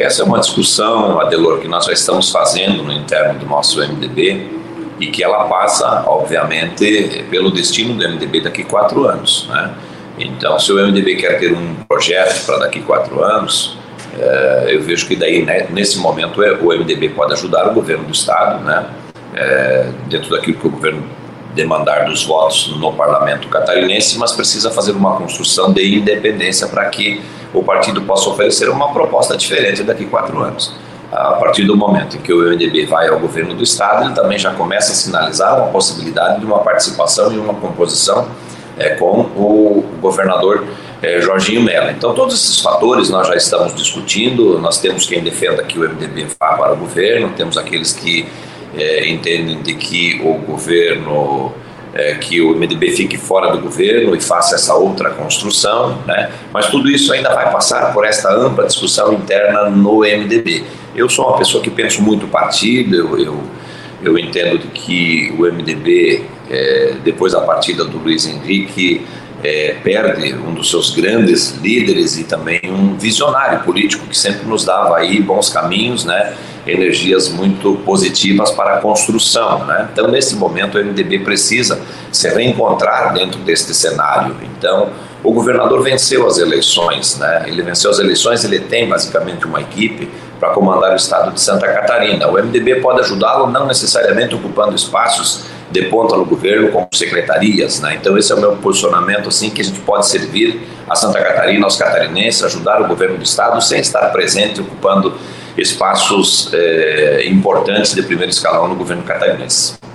Essa é uma discussão, Adelor, que nós já estamos fazendo no interno do nosso MDB e que ela passa, obviamente, pelo destino do MDB daqui a quatro anos. Né? Então, se o MDB quer ter um projeto para daqui a quatro anos, é, eu vejo que daí, né, nesse momento, é, o MDB pode ajudar o governo do Estado, né, é, dentro daquilo que o governo demandar dos votos no parlamento catarinense, mas precisa fazer uma construção de independência para que o partido possa oferecer uma proposta diferente daqui a quatro anos. A partir do momento em que o MDB vai ao governo do Estado, ele também já começa a sinalizar uma possibilidade de uma participação e uma composição é, com o governador é, Jorginho Mello. Então, todos esses fatores nós já estamos discutindo. Nós temos quem defenda que o MDB vá para o governo, temos aqueles que é, entendem de que o governo é, que o MDB fique fora do governo e faça essa outra construção, né? mas tudo isso ainda vai passar por esta ampla discussão interna no MDB. Eu sou uma pessoa que penso muito partido, eu, eu, eu entendo de que o MDB, é, depois da partida do Luiz Henrique, é, perde um dos seus grandes líderes e também um visionário político que sempre nos dava aí bons caminhos, né? energias muito positivas para a construção. Né? Então, nesse momento, o MDB precisa se reencontrar dentro deste cenário. Então, o governador venceu as eleições, né? ele venceu as eleições, ele tem basicamente uma equipe para comandar o estado de Santa Catarina. O MDB pode ajudá-lo, não necessariamente ocupando espaços de ponta no governo como secretarias, né? Então esse é o meu posicionamento assim que a gente pode servir a Santa Catarina, aos catarinenses, ajudar o governo do estado sem estar presente ocupando espaços eh, importantes de primeiro escalão no governo catarinense.